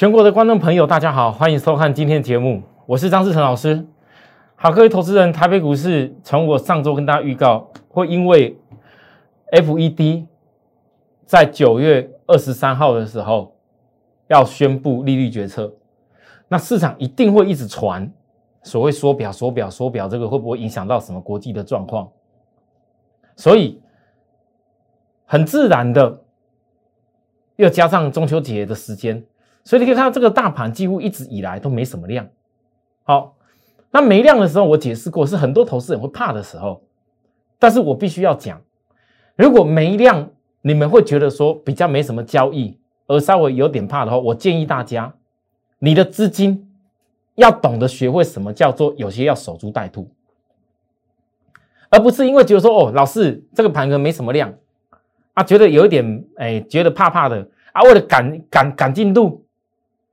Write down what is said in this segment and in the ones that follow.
全国的观众朋友，大家好，欢迎收看今天的节目，我是张志成老师。好，各位投资人，台北股市从我上周跟大家预告，会因为 FED 在九月二十三号的时候要宣布利率决策，那市场一定会一直传所谓缩表、缩表、缩表，这个会不会影响到什么国际的状况？所以很自然的，又加上中秋节的时间。所以你可以看到，这个大盘几乎一直以来都没什么量。好，那没量的时候，我解释过是很多投资人会怕的时候。但是我必须要讲，如果没量，你们会觉得说比较没什么交易，而稍微有点怕的话，我建议大家，你的资金要懂得学会什么叫做有些要守株待兔，而不是因为觉得说哦，老师这个盘可能没什么量啊，觉得有一点哎，觉得怕怕的啊，为了赶赶赶进度。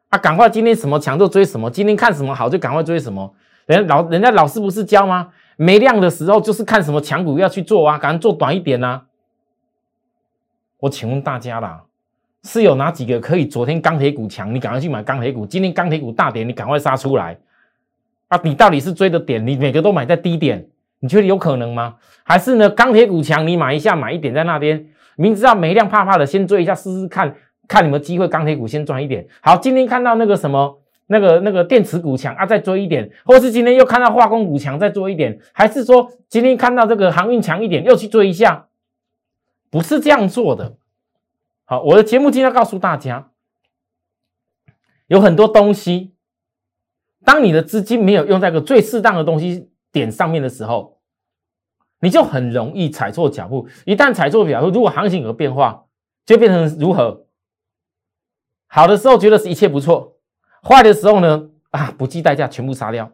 啊，赶快！今天什么强就追什么，今天看什么好就赶快追什么。人老人家老师不是教吗？没量的时候就是看什么强股要去做啊，赶快做短一点呐。我请问大家啦，是有哪几个可以？昨天钢铁股强，你赶快去买钢铁股；今天钢铁股大跌，你赶快杀出来。啊，你到底是追的点？你每个都买在低点，你觉得有可能吗？还是呢？钢铁股强，你买一下，买一点在那边，明知道没量怕怕的，先追一下试试看。看你们机会，钢铁股先赚一点。好，今天看到那个什么，那个那个电池股强啊，再追一点，或是今天又看到化工股强，再追一点，还是说今天看到这个航运强一点，又去追一下？不是这样做的。好，我的节目今天要告诉大家，有很多东西，当你的资金没有用在个最适当的东西点上面的时候，你就很容易踩错脚步。一旦踩错脚步，如果行情有变化，就变成如何？好的时候觉得是一切不错，坏的时候呢啊不计代价全部杀掉，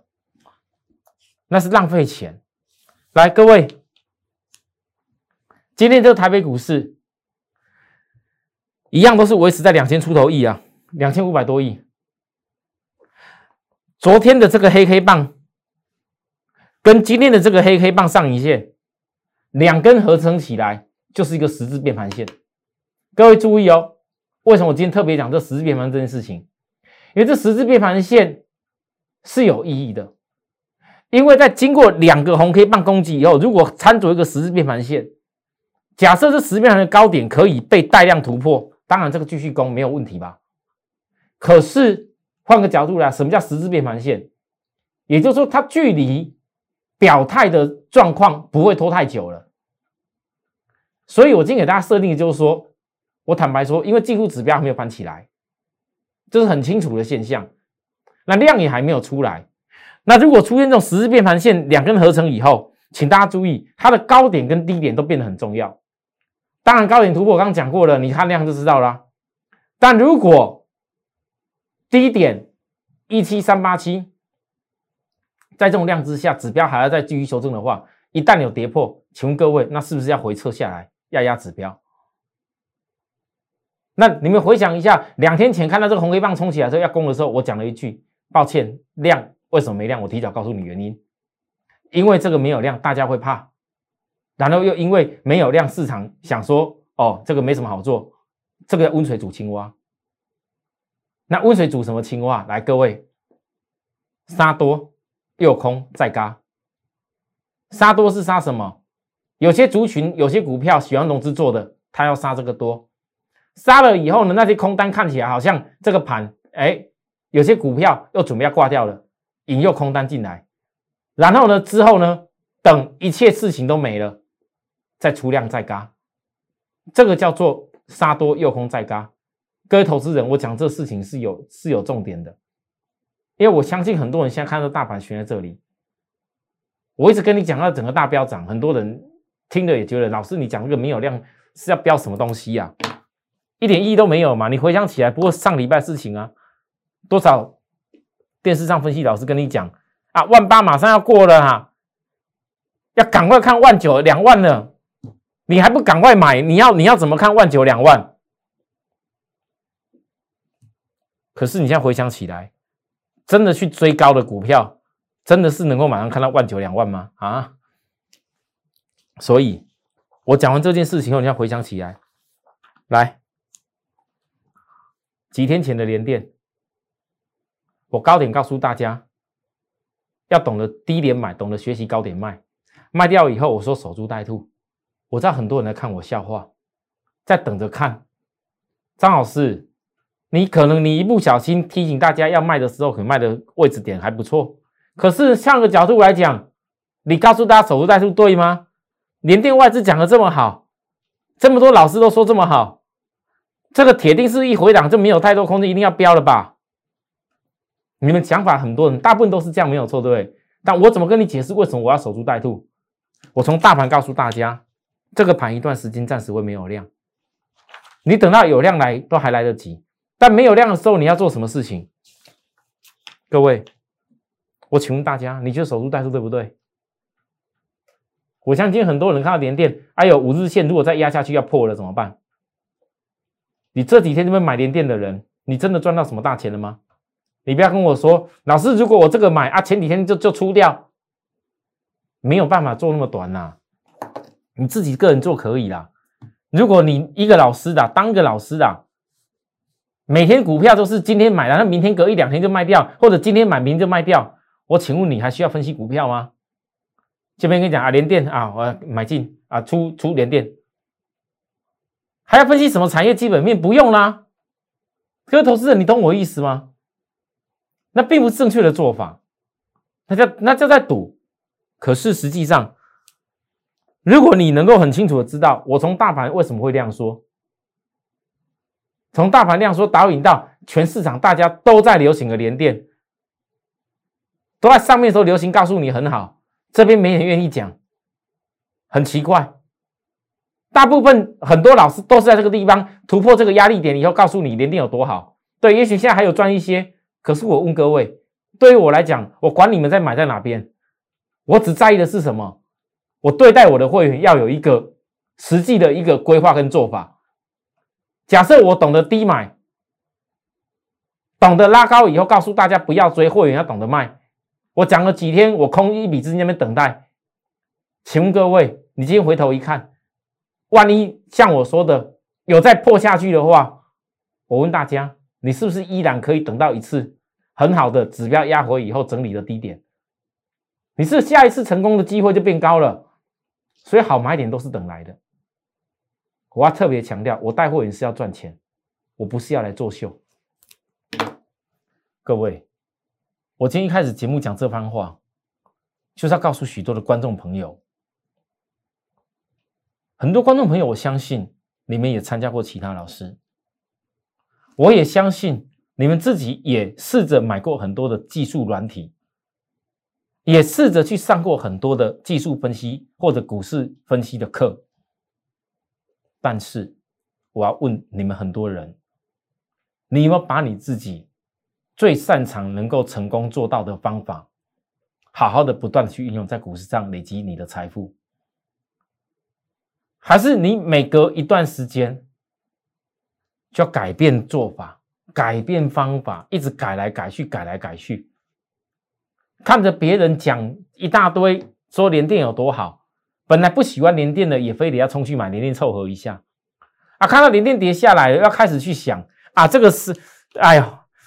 那是浪费钱。来，各位，今天这个台北股市一样都是维持在两千出头亿啊，两千五百多亿。昨天的这个黑黑棒跟今天的这个黑黑棒上影线，两根合成起来就是一个十字变盘线。各位注意哦。为什么我今天特别讲这十字变盘这件事情？因为这十字变盘线是有意义的，因为在经过两个红 K 棒攻击以后，如果参着一个十字变盘线，假设这十字变盘的高点可以被带量突破，当然这个继续攻没有问题吧？可是换个角度来，什么叫十字变盘线？也就是说，它距离表态的状况不会拖太久了。所以我今天给大家设定的就是说。我坦白说，因为技术指标还没有翻起来，这是很清楚的现象。那量也还没有出来。那如果出现这种十字变盘线两根合成以后，请大家注意，它的高点跟低点都变得很重要。当然，高点突破我刚刚讲过了，你看量就知道了。但如果低点一七三八七，在这种量之下，指标还要再继续修正的话，一旦有跌破，请问各位，那是不是要回撤下来压压指标？那你们回想一下，两天前看到这个红黑棒冲起来之后要攻的时候，我讲了一句：抱歉，量为什么没量？我提早告诉你原因，因为这个没有量，大家会怕。然后又因为没有量，市场想说：哦，这个没什么好做，这个要温水煮青蛙。那温水煮什么青蛙？来，各位，杀多又空再嘎。杀多是杀什么？有些族群、有些股票喜欢融资做的，他要杀这个多。杀了以后呢，那些空单看起来好像这个盘，哎，有些股票又准备要挂掉了，引诱空单进来，然后呢，之后呢，等一切事情都没了，再出量再嘎，这个叫做杀多诱空再嘎。各位投资人，我讲这事情是有是有重点的，因为我相信很多人现在看到大盘悬在这里，我一直跟你讲到整个大标涨，很多人听了也觉得老师你讲这个没有量是要标什么东西呀？一点意义都没有嘛？你回想起来，不过上礼拜事情啊，多少电视上分析老师跟你讲啊，万八马上要过了哈，要赶快看万九两万了，你还不赶快买？你要你要怎么看万九两万？可是你现在回想起来，真的去追高的股票，真的是能够马上看到万九两万吗？啊？所以，我讲完这件事情后，你要回想起来，来。几天前的连电，我高点告诉大家，要懂得低点买，懂得学习高点卖，卖掉以后我说守株待兔。我知道很多人在看我笑话，在等着看张老师。你可能你一不小心提醒大家要卖的时候，可能卖的位置点还不错。可是换个角度来讲，你告诉大家守株待兔对吗？连电外资讲的这么好，这么多老师都说这么好，这个铁定是一回档就没有太多空间，一定要标了吧？你们想法很多人大部分都是这样，没有错，对不对？但我怎么跟你解释为什么我要守株待兔？我从大盘告诉大家，这个盘一段时间暂时会没有量，你等到有量来都还来得及。但没有量的时候，你要做什么事情？各位，我请问大家，你觉得守株待兔对不对？我相信很多人看到连电，哎呦，五日线如果再压下去要破了怎么办？你这几天这边买连电的人，你真的赚到什么大钱了吗？你不要跟我说，老师，如果我这个买啊，前几天就就出掉，没有办法做那么短呐。你自己个人做可以啦。如果你一个老师的，当个老师的。每天股票都是今天买，然后明天隔一两天就卖掉，或者今天买明天就卖掉。我请问你还需要分析股票吗？这边跟你讲啊，联电啊，我买进啊，出出联电，还要分析什么产业基本面？不用啦。各位投资人，你懂我意思吗？那并不是正确的做法，那叫那叫在赌。可是实际上，如果你能够很清楚的知道，我从大盘为什么会这样说。从大盘量说导引到全市场，大家都在流行的连电，都在上面时候流行，告诉你很好，这边没人愿意讲，很奇怪。大部分很多老师都是在这个地方突破这个压力点以后，告诉你连电有多好。对，也许现在还有赚一些，可是我问各位，对于我来讲，我管你们在买在哪边，我只在意的是什么？我对待我的会员要有一个实际的一个规划跟做法。假设我懂得低买，懂得拉高以后，告诉大家不要追，会员要懂得卖。我讲了几天，我空一笔资金那边等待。请问各位，你今天回头一看，万一像我说的有再破下去的话，我问大家，你是不是依然可以等到一次很好的指标压回以后整理的低点？你是下一次成功的机会就变高了。所以好买点都是等来的。我要特别强调，我带货员是要赚钱，我不是要来作秀。各位，我今天一开始节目讲这番话，就是要告诉许多的观众朋友，很多观众朋友，我相信你们也参加过其他老师，我也相信你们自己也试着买过很多的技术软体，也试着去上过很多的技术分析或者股市分析的课。但是，我要问你们很多人，你有没有把你自己最擅长、能够成功做到的方法，好好的不断的去运用在股市上，累积你的财富？还是你每隔一段时间就要改变做法、改变方法，一直改来改去、改来改去，看着别人讲一大堆，说联电有多好？本来不喜欢连电的，也非得要冲去买连电凑合一下啊！看到连电跌下来，要开始去想啊，这个是，哎呦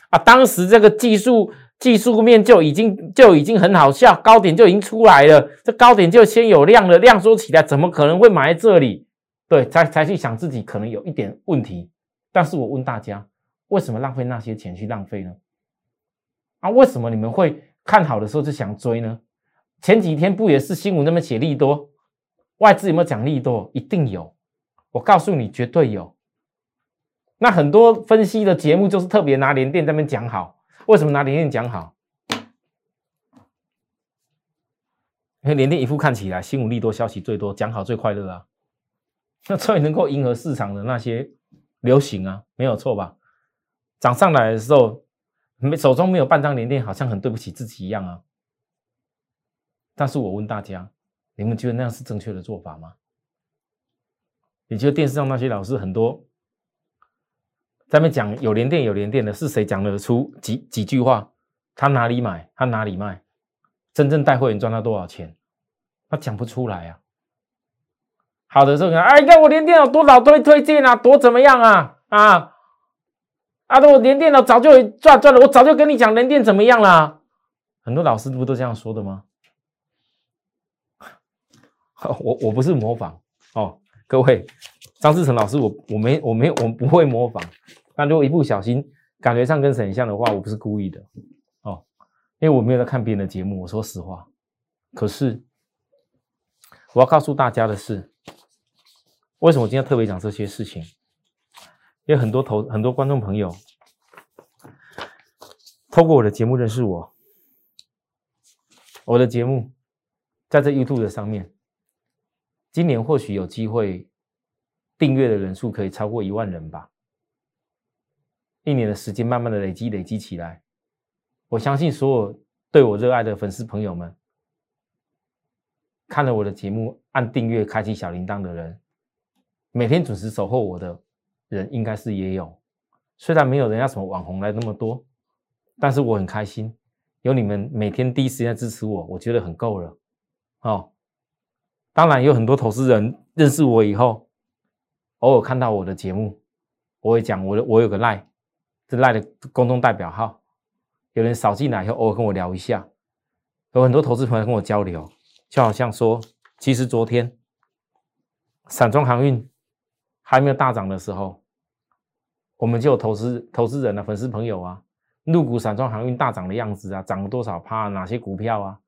啊，当时这个技术技术面就已经就已经很好笑，高点就已经出来了，这高点就先有量了，量缩起来，怎么可能会买在这里？对，才才去想自己可能有一点问题。但是我问大家，为什么浪费那些钱去浪费呢？啊，为什么你们会看好的时候就想追呢？前几天不也是新闻那么写利多？外资有没有奖励多？一定有，我告诉你，绝对有。那很多分析的节目就是特别拿联电在那边讲好，为什么拿联电讲好？因为联电一副看起来新闻利多消息最多，讲好最快乐啊，那最能够迎合市场的那些流行啊，没有错吧？涨上来的时候，没手中没有半张联电，好像很对不起自己一样啊。但是我问大家。你们觉得那样是正确的做法吗？你觉得电视上那些老师很多在那讲有连电有连电的，是谁讲得出几几句话？他哪里买？他哪里卖？真正带会员赚到多少钱？他讲不出来啊。好的，这个哎，你看我连电有多少推推荐啊，多怎么样啊啊？啊，我连电脑早就赚赚了，我早就跟你讲连电怎么样啦。很多老师不都这样说的吗？我我不是模仿哦，各位，张志成老师，我我没我没我不会模仿。但如果一不小心感觉上跟沈像的话，我不是故意的哦，因为我没有在看别人的节目。我说实话，可是我要告诉大家的是，为什么我今天特别讲这些事情？因为很多投很多观众朋友透过我的节目认识我，我的节目在这 YouTube 的上面。今年或许有机会，订阅的人数可以超过一万人吧。一年的时间，慢慢的累积，累积起来，我相信所有对我热爱的粉丝朋友们，看了我的节目，按订阅，开启小铃铛的人，每天准时守候我的人，应该是也有。虽然没有人家什么网红来那么多，但是我很开心，有你们每天第一时间支持我，我觉得很够了。哦。当然有很多投资人认识我以后，偶尔看到我的节目，我会讲我的我有个赖，这赖的公众代表号，有人扫进来以后，偶尔跟我聊一下，有很多投资朋友跟我交流，就好像说，其实昨天散装航运还没有大涨的时候，我们就有投资投资人啊、粉丝朋友啊，入股散装航运大涨的样子啊，涨了多少趴，哪些股票啊，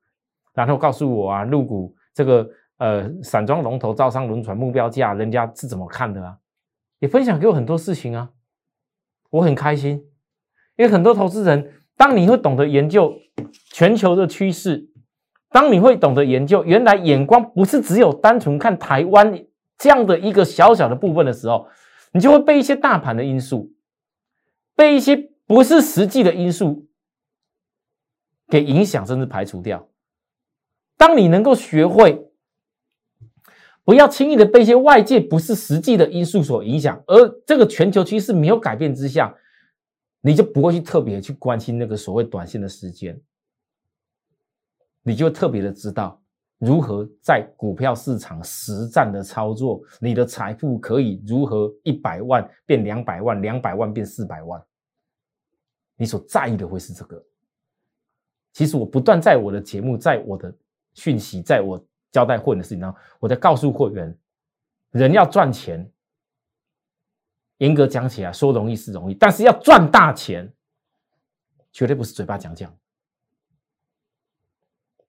然后告诉我啊，入股这个。呃，散装龙头招商轮船目标价，人家是怎么看的啊？也分享给我很多事情啊，我很开心，因为很多投资人，当你会懂得研究全球的趋势，当你会懂得研究，原来眼光不是只有单纯看台湾这样的一个小小的部分的时候，你就会被一些大盘的因素，被一些不是实际的因素给影响，甚至排除掉。当你能够学会。不要轻易的被一些外界不是实际的因素所影响，而这个全球趋势没有改变之下，你就不会去特别去关心那个所谓短线的时间，你就特别的知道如何在股票市场实战的操作，你的财富可以如何一百万变两百万，两百万变四百万，你所在意的会是这个。其实我不断在我的节目，在我的讯息，在我。交代会员的事情呢？我在告诉会员，人要赚钱，严格讲起来，说容易是容易，但是要赚大钱，绝对不是嘴巴讲讲。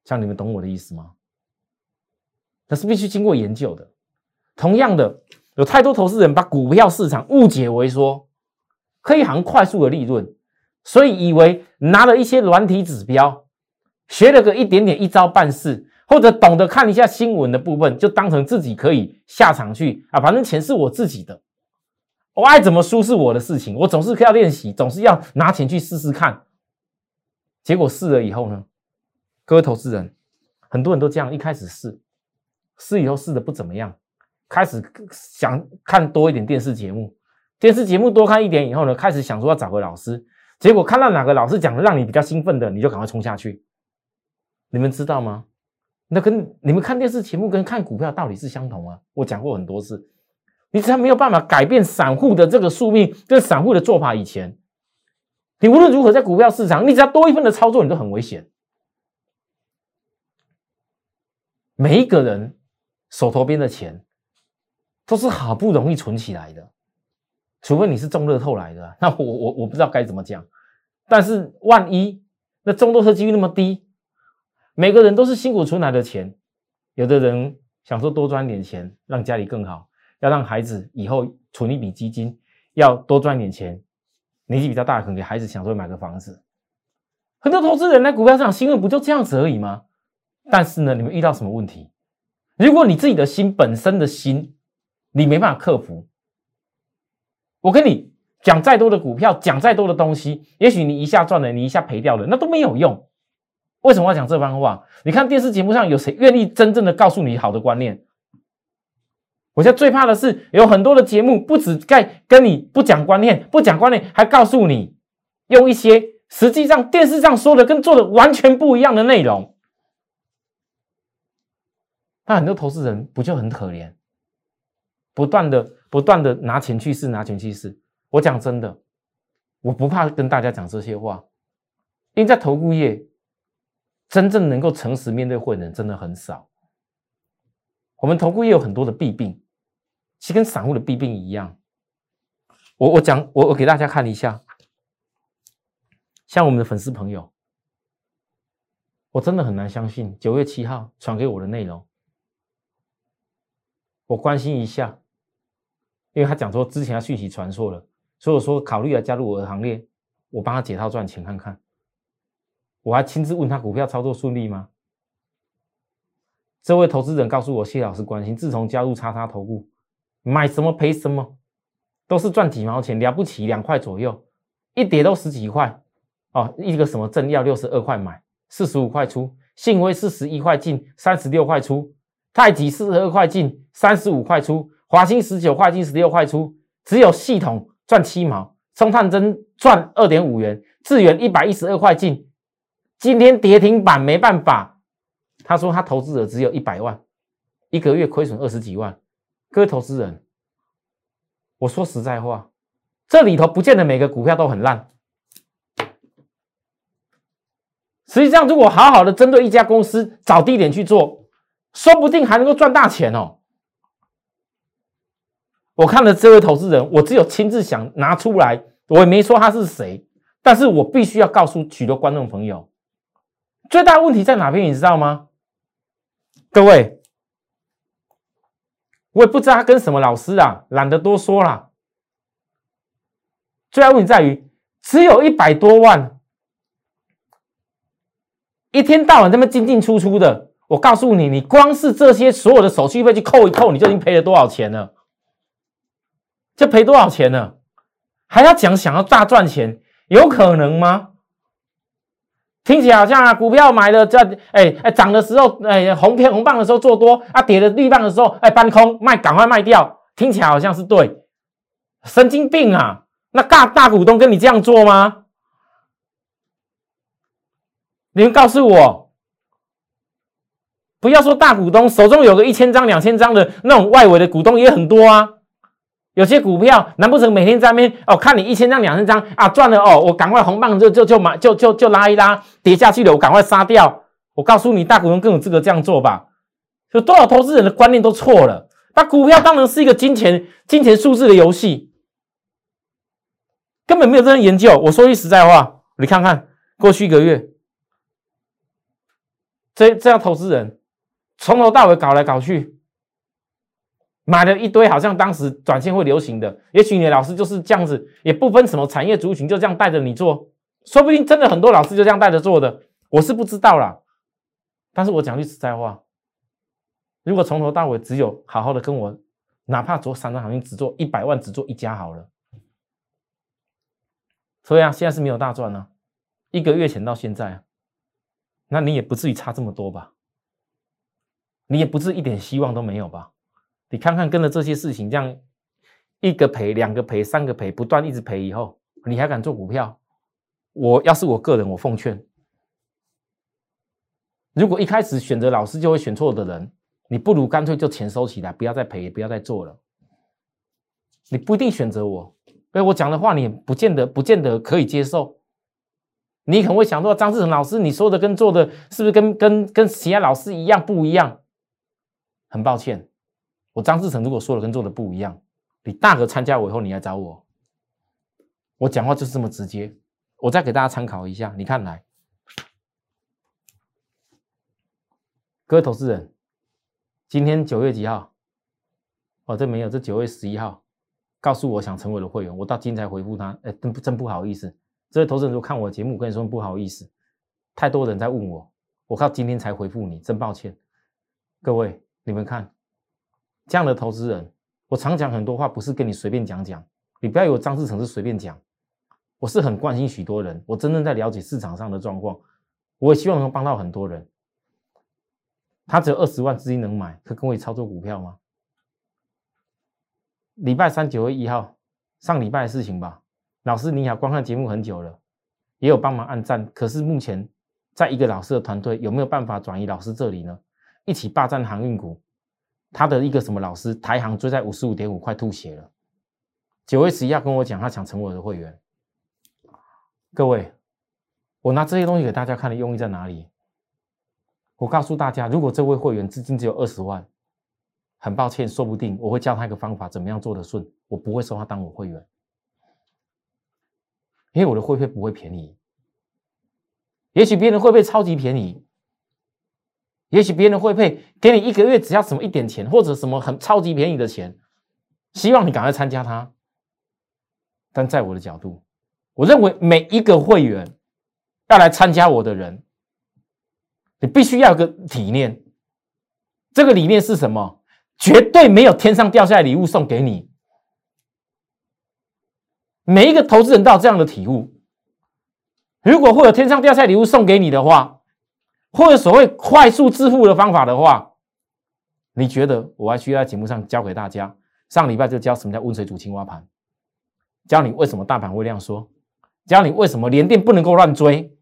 像你们懂我的意思吗？那是必须经过研究的。同样的，有太多投资人把股票市场误解为说可以行快速的利润，所以以为拿了一些软体指标，学了个一点点一招半式。或者懂得看一下新闻的部分，就当成自己可以下场去啊，反正钱是我自己的，我爱怎么输是我的事情，我总是要练习，总是要拿钱去试试看。结果试了以后呢，各位投资人，很多人都这样，一开始试，试以后试的不怎么样，开始想看多一点电视节目，电视节目多看一点以后呢，开始想说要找个老师，结果看到哪个老师讲的让你比较兴奋的，你就赶快冲下去。你们知道吗？那跟你们看电视节目跟看股票道理是相同啊！我讲过很多次，你只要没有办法改变散户的这个宿命，跟散户的做法，以前你无论如何在股票市场，你只要多一分的操作，你都很危险。每一个人手头边的钱都是好不容易存起来的，除非你是中乐透来的，那我我我不知道该怎么讲。但是万一那中乐透几率那么低？每个人都是辛苦存来的钱，有的人想说多赚点钱，让家里更好，要让孩子以后存一笔基金，要多赚点钱。年纪比较大，可能给孩子想说买个房子。很多投资人在股票市场新闻不就这样子而已吗？但是呢，你们遇到什么问题？如果你自己的心本身的心，你没办法克服，我跟你讲再多的股票，讲再多的东西，也许你一下赚了，你一下赔掉了，那都没有用。为什么要讲这番话？你看电视节目上有谁愿意真正的告诉你好的观念？我现在最怕的是有很多的节目不止在跟你不讲观念，不讲观念，还告诉你用一些实际上电视上说的跟做的完全不一样的内容。那很多投资人不就很可怜？不断的不断的拿钱去试，拿钱去试。我讲真的，我不怕跟大家讲这些话，因为在投顾业，真正能够诚实面对会的人真的很少。我们投顾也有很多的弊病，其实跟散户的弊病一样。我我讲我我给大家看一下，像我们的粉丝朋友，我真的很难相信九月七号传给我的内容，我关心一下，因为他讲说之前他讯息传错了，所以我说考虑要加入我的行列，我帮他解套赚钱看看，我还亲自问他股票操作顺利吗？这位投资人告诉我，谢老师关心，自从加入叉叉投顾，买什么赔什么。都是赚几毛钱，了不起两块左右，一跌都十几块哦。一个什么正要六十二块买，四十五块出；信威四十一块进，三十六块出；太极四十二块进，三十五块出；华兴十九块进，十六块出。只有系统赚七毛，松探针赚二点五元，智远一百一十二块进，今天跌停板没办法。他说他投资者只有一百万，一个月亏损二十几万。各位投资人。我说实在话，这里头不见得每个股票都很烂。实际上，如果好好的针对一家公司找低点去做，说不定还能够赚大钱哦。我看了这位投资人，我只有亲自想拿出来，我也没说他是谁，但是我必须要告诉许多观众朋友，最大问题在哪边，你知道吗？各位。我也不知道他跟什么老师啊，懒得多说了。最大问题在于，只有一百多万，一天到晚这么进进出出的。我告诉你，你光是这些所有的手续费去扣一扣，你就已经赔了多少钱了？就赔多少钱了？还要讲想要大赚钱，有可能吗？听起来好像啊，股票买了在哎哎涨的时候哎红片红棒的时候做多啊，跌的绿棒的时候哎搬空卖，赶快卖掉。听起来好像是对，神经病啊！那大大股东跟你这样做吗？你们告诉我，不要说大股东手中有个一千张两千张的那种外围的股东也很多啊。有些股票，难不成每天在那边哦？看你一千张、两千张啊，赚了哦，我赶快红棒就就就买，就就就拉一拉，跌下去了，我赶快杀掉。我告诉你，大股东更有资格这样做吧？有多少投资人的观念都错了？把股票当然是一个金钱、金钱数字的游戏，根本没有这样研究。我说句实在话，你看看过去一个月，这这样投资人从头到尾搞来搞去。买了一堆，好像当时短线会流行的，也许你的老师就是这样子，也不分什么产业族群，就这样带着你做，说不定真的很多老师就这样带着做的，我是不知道啦。但是我讲句实在话，如果从头到尾只有好好的跟我，哪怕做三张行情只做一百万，只做一家好了。所以啊，现在是没有大赚呢，一个月前到现在，那你也不至于差这么多吧？你也不至一点希望都没有吧？你看看跟着这些事情，这样一个赔、两个赔、三个赔，不断一直赔以后，你还敢做股票？我要是我个人，我奉劝，如果一开始选择老师就会选错的人，你不如干脆就钱收起来，不要再赔，不要再做了。你不一定选择我，哎，我讲的话你不见得不见得可以接受。你可能会想说，张志成老师，你说的跟做的是不是跟跟跟其他老师一样不一样？很抱歉。我张志成如果说的跟做的不一样，你大可参加我以后你来找我，我讲话就是这么直接。我再给大家参考一下，你看来，各位投资人，今天九月几号？哦，这没有，这九月十一号，告诉我想成为的会员，我到今天才回复他。哎，真真不好意思，这位投资人如果看我节目，跟你说不好意思，太多人在问我，我靠今天才回复你，真抱歉。各位，你们看。这样的投资人，我常讲很多话，不是跟你随便讲讲。你不要以为张志成是随便讲，我是很关心许多人，我真正在了解市场上的状况，我也希望能够帮到很多人。他只有二十万资金能买，可跟我操作股票吗？礼拜三九月一号，上礼拜的事情吧。老师你好，观看节目很久了，也有帮忙按赞，可是目前在一个老师的团队，有没有办法转移老师这里呢？一起霸占航运股。他的一个什么老师，台行追在五十五点五，快吐血了。九月十一号跟我讲，他想成为我的会员。各位，我拿这些东西给大家看的用意在哪里？我告诉大家，如果这位会员资金只有二十万，很抱歉，说不定我会教他一个方法，怎么样做得顺，我不会收他当我会员，因为我的会费不会便宜。也许别人会费超级便宜，也许别人会配给你一个月只要什么一点钱，或者什么很超级便宜的钱，希望你赶快参加他。但在我的角度，我认为每一个会员要来参加我的人，你必须要有个理念。这个理念是什么？绝对没有天上掉下来礼物送给你。每一个投资人都有这样的体悟。如果会有天上掉下来礼物送给你的话，或者所谓快速致富的方法的话，你觉得我还需要在节目上教给大家？上礼拜就教什么叫温水煮青蛙盘，教你为什么大盘会量缩，教你为什么连电不能够乱追，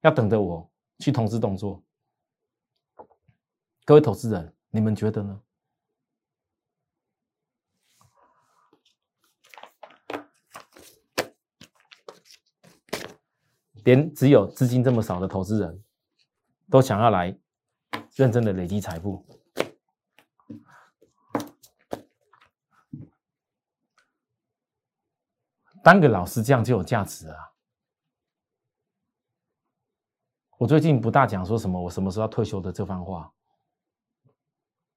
要等着我去通知动作。各位投资人，你们觉得呢？连只有资金这么少的投资人都想要来认真的累积财富，当个老师这样就有价值啊！我最近不大讲说什么我什么时候要退休的这番话，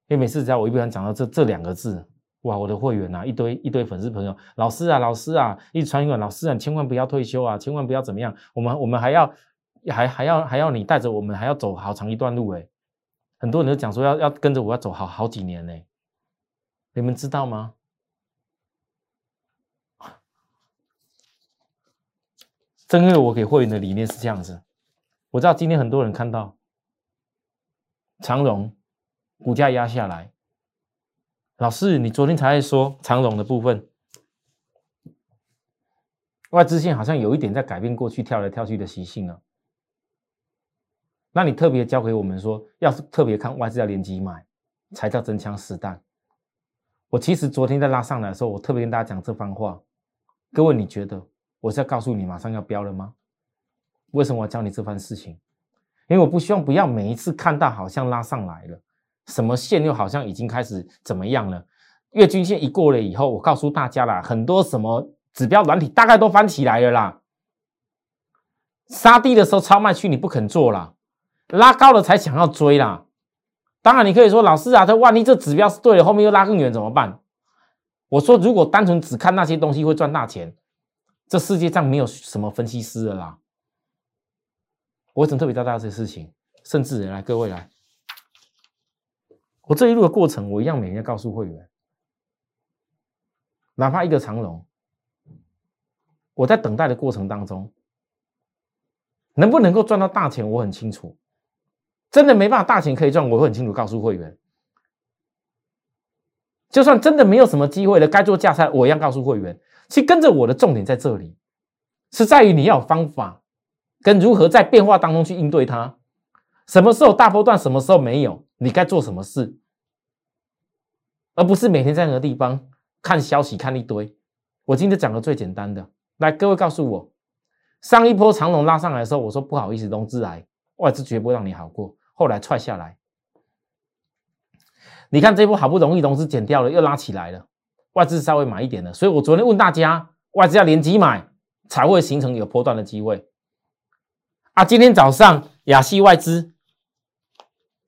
因为每次只要我一不想讲到这这两个字。哇，我的会员呐，一堆一堆粉丝朋友，老师啊，老师啊，一直传一个老师啊，千万不要退休啊，千万不要怎么样，我们我们还要还还要还要你带着我们，还要走好长一段路哎，很多人都讲说要要跟着我要走好好几年呢，你们知道吗？正因为我给会员的理念是这样子，我知道今天很多人看到长荣股价压下来。老师，你昨天才在说长荣的部分，外资线好像有一点在改变过去跳来跳去的习性了。那你特别教给我们说，要是特别看外资要连机买，才叫真枪实弹。我其实昨天在拉上来的时候，我特别跟大家讲这番话。各位，你觉得我是要告诉你马上要飙了吗？为什么我教你这番事情？因为我不希望不要每一次看到好像拉上来了。什么线又好像已经开始怎么样了？月均线一过了以后，我告诉大家啦，很多什么指标软体大概都翻起来了啦。杀低的时候超卖区你不肯做啦，拉高了才想要追啦。当然你可以说老师啊，这万一这指标是对的，后面又拉更远怎么办？我说如果单纯只看那些东西会赚大钱，这世界上没有什么分析师的啦。我怎特别教大家这些事情？甚至来各位来。我这一路的过程，我一样每天告诉会员，哪怕一个长龙，我在等待的过程当中，能不能够赚到大钱，我很清楚。真的没办法大钱可以赚，我会很清楚告诉会员。就算真的没有什么机会了，该做价差，我一样告诉会员。其实跟着我的重点在这里，是在于你要有方法，跟如何在变化当中去应对它。什么时候大波段，什么时候没有？你该做什么事，而不是每天在那个地方看消息看一堆。我今天讲的最简单的，来，各位告诉我，上一波长龙拉上来的时候，我说不好意思，融资来，外资绝不会让你好过。后来踹下来，你看这波好不容易融资减掉了，又拉起来了，外资稍微买一点了。所以我昨天问大家，外资要连几买才会形成有波段的机会？啊，今天早上亚细外资。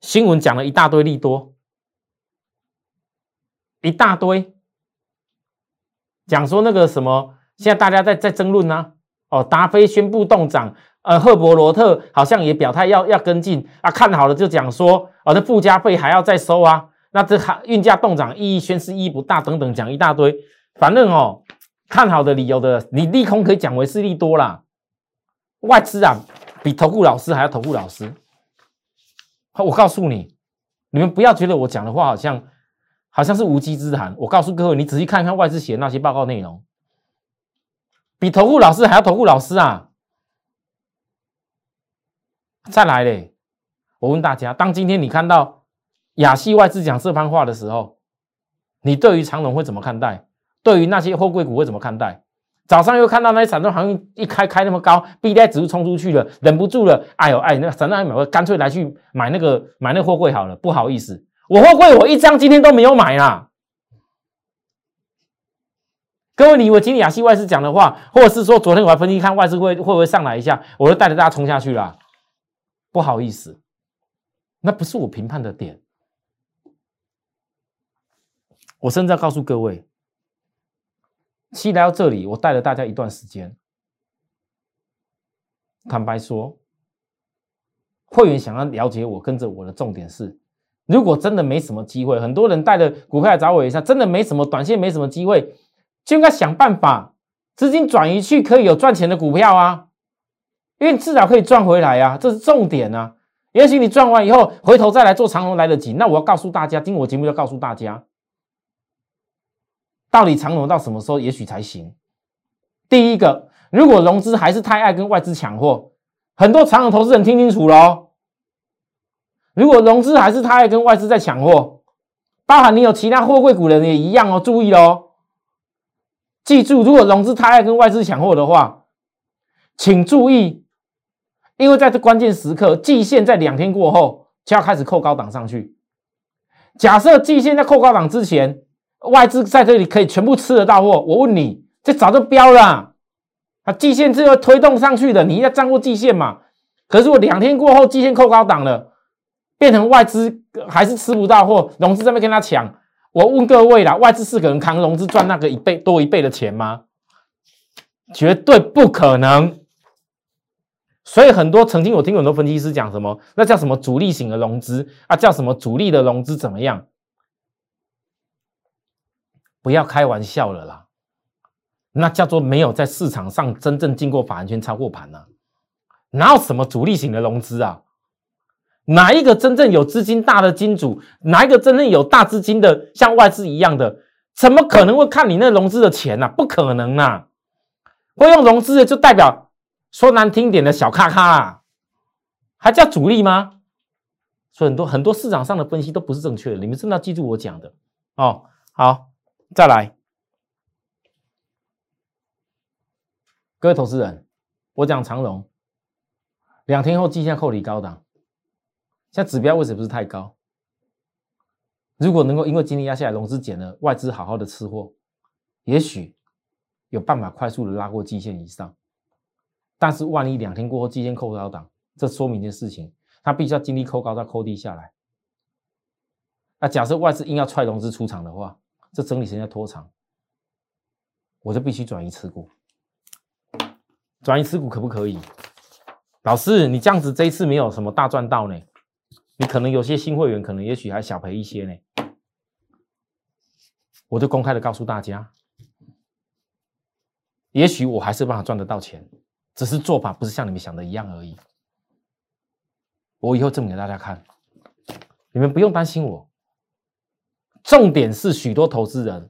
新闻讲了一大堆利多，一大堆，讲说那个什么，现在大家在在争论呢。哦，达菲宣布动涨，呃，赫伯罗特好像也表态要要跟进啊。看好了就讲说，哦，这附加费还要再收啊。那这还运价动涨意义宣示意义不大，等等讲一大堆。反正哦，看好的理由的，你利空可以讲为是利多啦。外资啊，比投顾老师还要投顾老师。我告诉你，你们不要觉得我讲的话好像好像是无稽之谈。我告诉各位，你仔细看看外资写的那些报告内容，比投顾老师还要投顾老师啊！再来嘞，我问大家，当今天你看到亚细外资讲这番话的时候，你对于长隆会怎么看待？对于那些货柜股会怎么看待？早上又看到那些散装航运一开开那么高，B D 指数冲出去了，忍不住了，哎呦哎，那散装航运干脆来去买那个买那货柜好了，不好意思，我货柜我一张今天都没有买啦。各位，你以为今天亚细外资讲的话，或者是说昨天我还分析看外资会会不会上来一下，我就带着大家冲下去了，不好意思，那不是我评判的点。我甚至要告诉各位。期来到这里，我带了大家一段时间。坦白说，会员想要了解我，跟着我的重点是：如果真的没什么机会，很多人带着股票来找我一下，真的没什么短线，没什么机会，就应该想办法资金转移去可以有赚钱的股票啊，因为至少可以赚回来啊，这是重点啊。也许你赚完以后，回头再来做长龙来得及。那我要告诉大家，听我节目要告诉大家。到底长融到什么时候也许才行？第一个，如果融资还是太爱跟外资抢货，很多长融投资人听清楚喽。如果融资还是太爱跟外资在抢货，包含你有其他货柜股的人也一样哦，注意喽。记住，如果融资太爱跟外资抢货的话，请注意，因为在这关键时刻，季线在两天过后就要开始扣高档上去。假设季线在扣高档之前，外资在这里可以全部吃得到货，我问你，这早就标了，啊，季线是要推动上去的，你要站过季线嘛？可是我两天过后，季线扣高档了，变成外资还是吃不到货，融资这边跟他抢。我问各位啦，外资是可能扛融资赚那个一倍多一倍的钱吗？绝对不可能。所以很多曾经我听很多分析师讲什么，那叫什么主力型的融资啊，叫什么主力的融资怎么样？不要开玩笑了啦，那叫做没有在市场上真正经过法人圈操过盘呢，哪有什么主力型的融资啊？哪一个真正有资金大的金主，哪一个真正有大资金的像外资一样的，怎么可能会看你那融资的钱呢？不可能呐！会用融资的就代表说难听点的小咖咖啊，还叫主力吗？所以很多很多市场上的分析都不是正确的，你们真的要记住我讲的哦。好。再来，各位投资人，我讲长荣，两天后季线扣离高档，现在指标为什么不是太高？如果能够因为今天压下来，融资减了，外资好好的吃货，也许有办法快速的拉过季线以上。但是万一两天过后季线扣高档，这说明一件事情，它必须要经历扣高再扣低下来。那假设外资硬要踹融资出场的话，这整理时间拖长，我就必须转移持股。转移持股可不可以？老师，你这样子这一次没有什么大赚到呢？你可能有些新会员可能也许还小赔一些呢。我就公开的告诉大家，也许我还是办法赚得到钱，只是做法不是像你们想的一样而已。我以后证明给大家看，你们不用担心我。重点是许多投资人，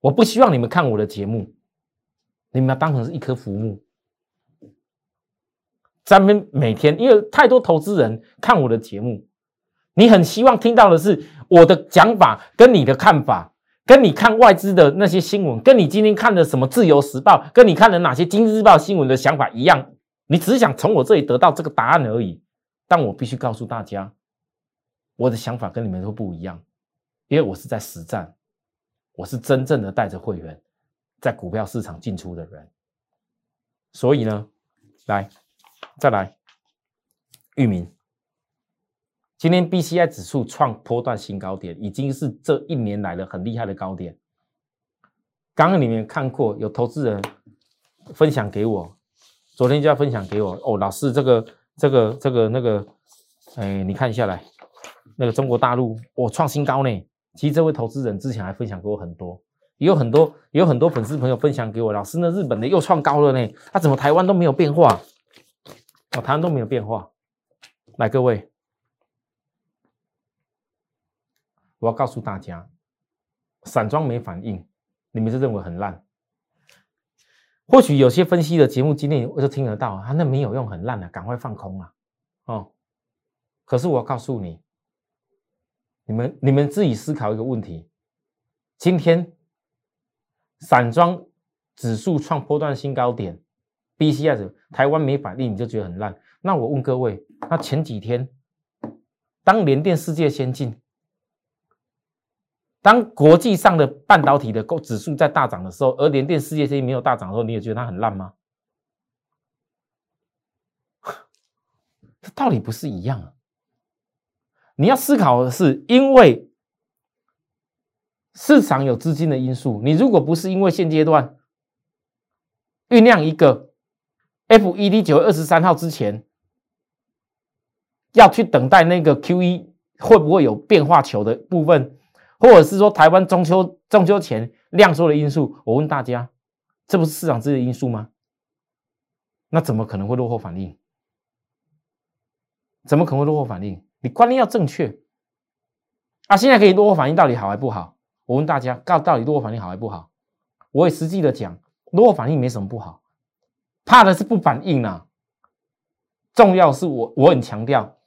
我不希望你们看我的节目，你们要当成是一棵浮木。咱们每天，因为太多投资人看我的节目，你很希望听到的是我的讲法跟你的看法，跟你看外资的那些新闻，跟你今天看的什么《自由时报》，跟你看的哪些《经济日报》新闻的想法一样，你只是想从我这里得到这个答案而已。但我必须告诉大家，我的想法跟你们都不一样。因为我是在实战，我是真正的带着会员在股票市场进出的人，所以呢，来再来，域名，今天 B C I 指数创波段新高点，已经是这一年来的很厉害的高点。刚刚里面看过有投资人分享给我，昨天就要分享给我哦，老师这个这个这个那个，哎，你看一下来，那个中国大陆我创新高呢。其实这位投资人之前还分享给我很多，也有很多也有很多粉丝朋友分享给我，老师那日本的又创高了呢，他怎么台湾都没有变化？哦，台湾都没有变化。来，各位，我要告诉大家，散装没反应，你们是认为很烂？或许有些分析的节目今天我就听得到，啊，那没有用，很烂的，赶快放空啊！哦，可是我要告诉你。你们你们自己思考一个问题：今天散装指数创波段新高点，BCS 台湾没反应，你就觉得很烂。那我问各位，那前几天当联电世界先进，当国际上的半导体的指数在大涨的时候，而联电世界先进没有大涨的时候，你也觉得它很烂吗？这道理不是一样啊？你要思考的是，因为市场有资金的因素，你如果不是因为现阶段酝酿一个 FED 九月二十三号之前要去等待那个 QE 会不会有变化球的部分，或者是说台湾中秋中秋前量缩的因素，我问大家，这不是市场资金的因素吗？那怎么可能会落后反应？怎么可能会落后反应？你观念要正确啊！现在可以落后反应到底好还不好？我问大家，告到底落后反应好还不好？我也实际的讲，落后反应没什么不好，怕的是不反应啊。重要是我我很强调，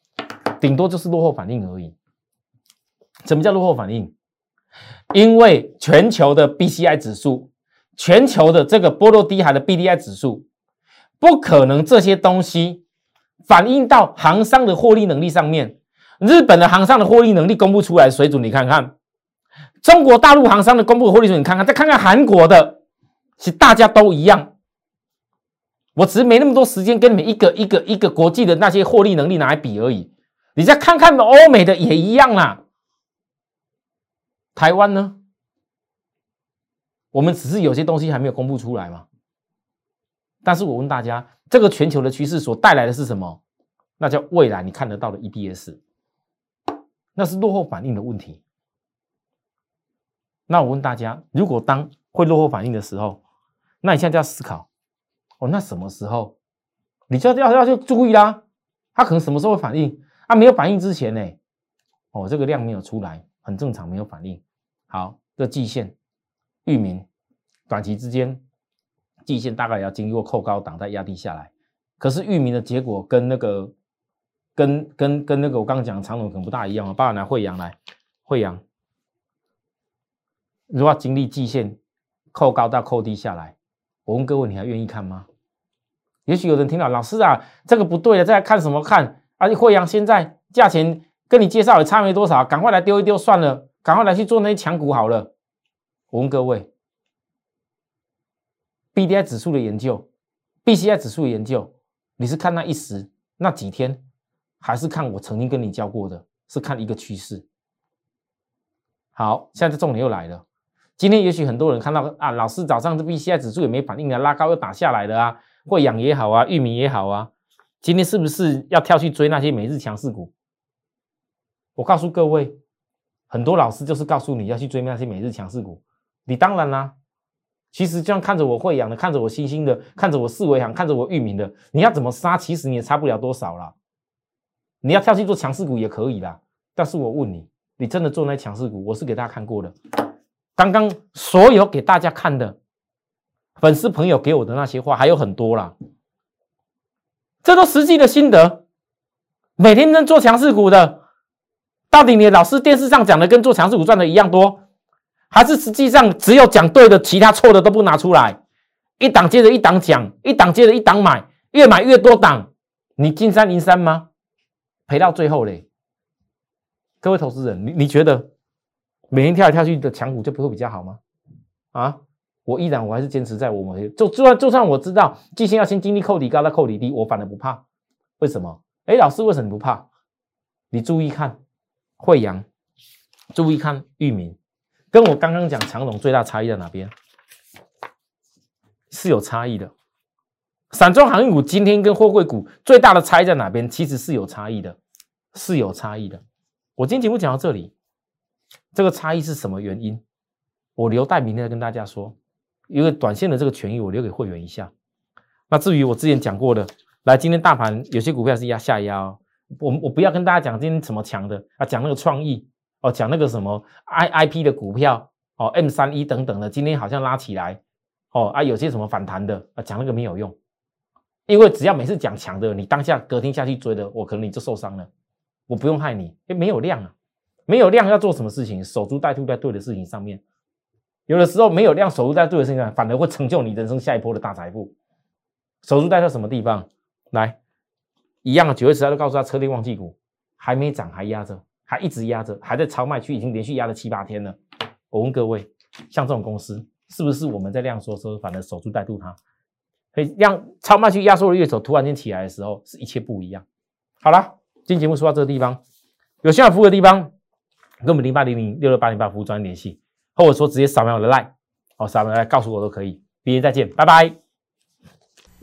顶多就是落后反应而已。什么叫落后反应？因为全球的 BCI 指数，全球的这个波罗的海的 BDI 指数，不可能这些东西。反映到行商的获利能力上面，日本的行商的获利能力公布出来水准，你看看；中国大陆行商的公布获利水准，你看看；再看看韩国的，其实大家都一样。我只是没那么多时间跟你们一个一个一个国际的那些获利能力拿来比而已。你再看看欧美的也一样啦。台湾呢？我们只是有些东西还没有公布出来嘛。但是我问大家。这个全球的趋势所带来的是什么？那叫未来你看得到的 EPS，那是落后反应的问题。那我问大家，如果当会落后反应的时候，那你现在就要思考哦，那什么时候你就要要要去注意啦？它可能什么时候会反应？啊，没有反应之前呢？哦，这个量没有出来，很正常，没有反应。好，这季线，域名，短期之间。季线大概要经过扣高档再压低下来，可是域名的结果跟那个跟跟跟那个我刚刚讲的长龙可能不大一样啊。爸爸拿惠阳来，惠阳如果要经历季线扣高到扣低下来，我问各位，你还愿意看吗？也许有人听到老师啊，这个不对了，再看什么看？而且惠阳现在价钱跟你介绍也差没多少，赶快来丢一丢算了，赶快来去做那些强股好了。我问各位。B D I 指数的研究，B C I 指数的研究，你是看那一时那几天，还是看我曾经跟你教过的？是看一个趋势。好，现在重点又来了。今天也许很多人看到啊，老师早上这 B C I 指数也没反应啊，拉高又打下来了啊，或养也好啊，玉米也好啊，今天是不是要跳去追那些每日强势股？我告诉各位，很多老师就是告诉你要去追那些每日强势股，你当然啦。其实这样看着我会养的，看着我星星的，看着我四维行，看着我域名的，你要怎么杀？其实你也差不了多少啦。你要跳去做强势股也可以啦。但是我问你，你真的做那强势股？我是给大家看过的，刚刚所有给大家看的粉丝朋友给我的那些话还有很多啦。这都实际的心得。每天能做强势股的，到底你老师电视上讲的跟做强势股赚的一样多？还是实际上只有讲对的，其他错的都不拿出来，一档接着一档讲，一档接着一档买，越买越多档，你金山银山吗？赔到最后嘞！各位投资人，你你觉得每天跳来跳去的强股就不会比较好吗？啊，我依然我还是坚持在我们就就算就算我知道季线要先经历扣底高再扣底低，我反而不怕。为什么？哎，老师为什么不怕？你注意看惠阳，注意看域名。跟我刚刚讲长龙最大差异在哪边？是有差异的。散装航运股今天跟货柜股最大的差异在哪边？其实是有差异的，是有差异的。我今天节目讲到这里，这个差异是什么原因？我留待明天再跟大家说。因为短线的这个权益我留给会员一下。那至于我之前讲过的，来今天大盘有些股票是压下压哦，我我不要跟大家讲今天怎么强的啊，讲那个创意。哦，讲那个什么 I I P 的股票哦，M 三一等等的，今天好像拉起来哦啊，有些什么反弹的啊，讲那个没有用，因为只要每次讲强的，你当下隔天下去追的，我可能你就受伤了。我不用害你，因为没有量啊，没有量要做什么事情，守株待兔在对的事情上面。有的时候没有量守株待兔的事情上，反而会成就你人生下一波的大财富。守株待兔什么地方？来，一样九月十号都告诉他，车电旺季股还没涨，还压着，还一直压着，还在超卖区，已经连续压了七八天了。我问各位，像这种公司，是不是我们在量缩时候，反而守株待兔它？可以让超卖区压缩的越久，突然间起来的时候，是一切不一样。好了，今天节目说到这个地方，有需要服务的地方，跟我们零八零零六六八零八服务专联系。或者说直接扫描我的 line，哦，扫描来告诉我都可以。明天再见，拜拜。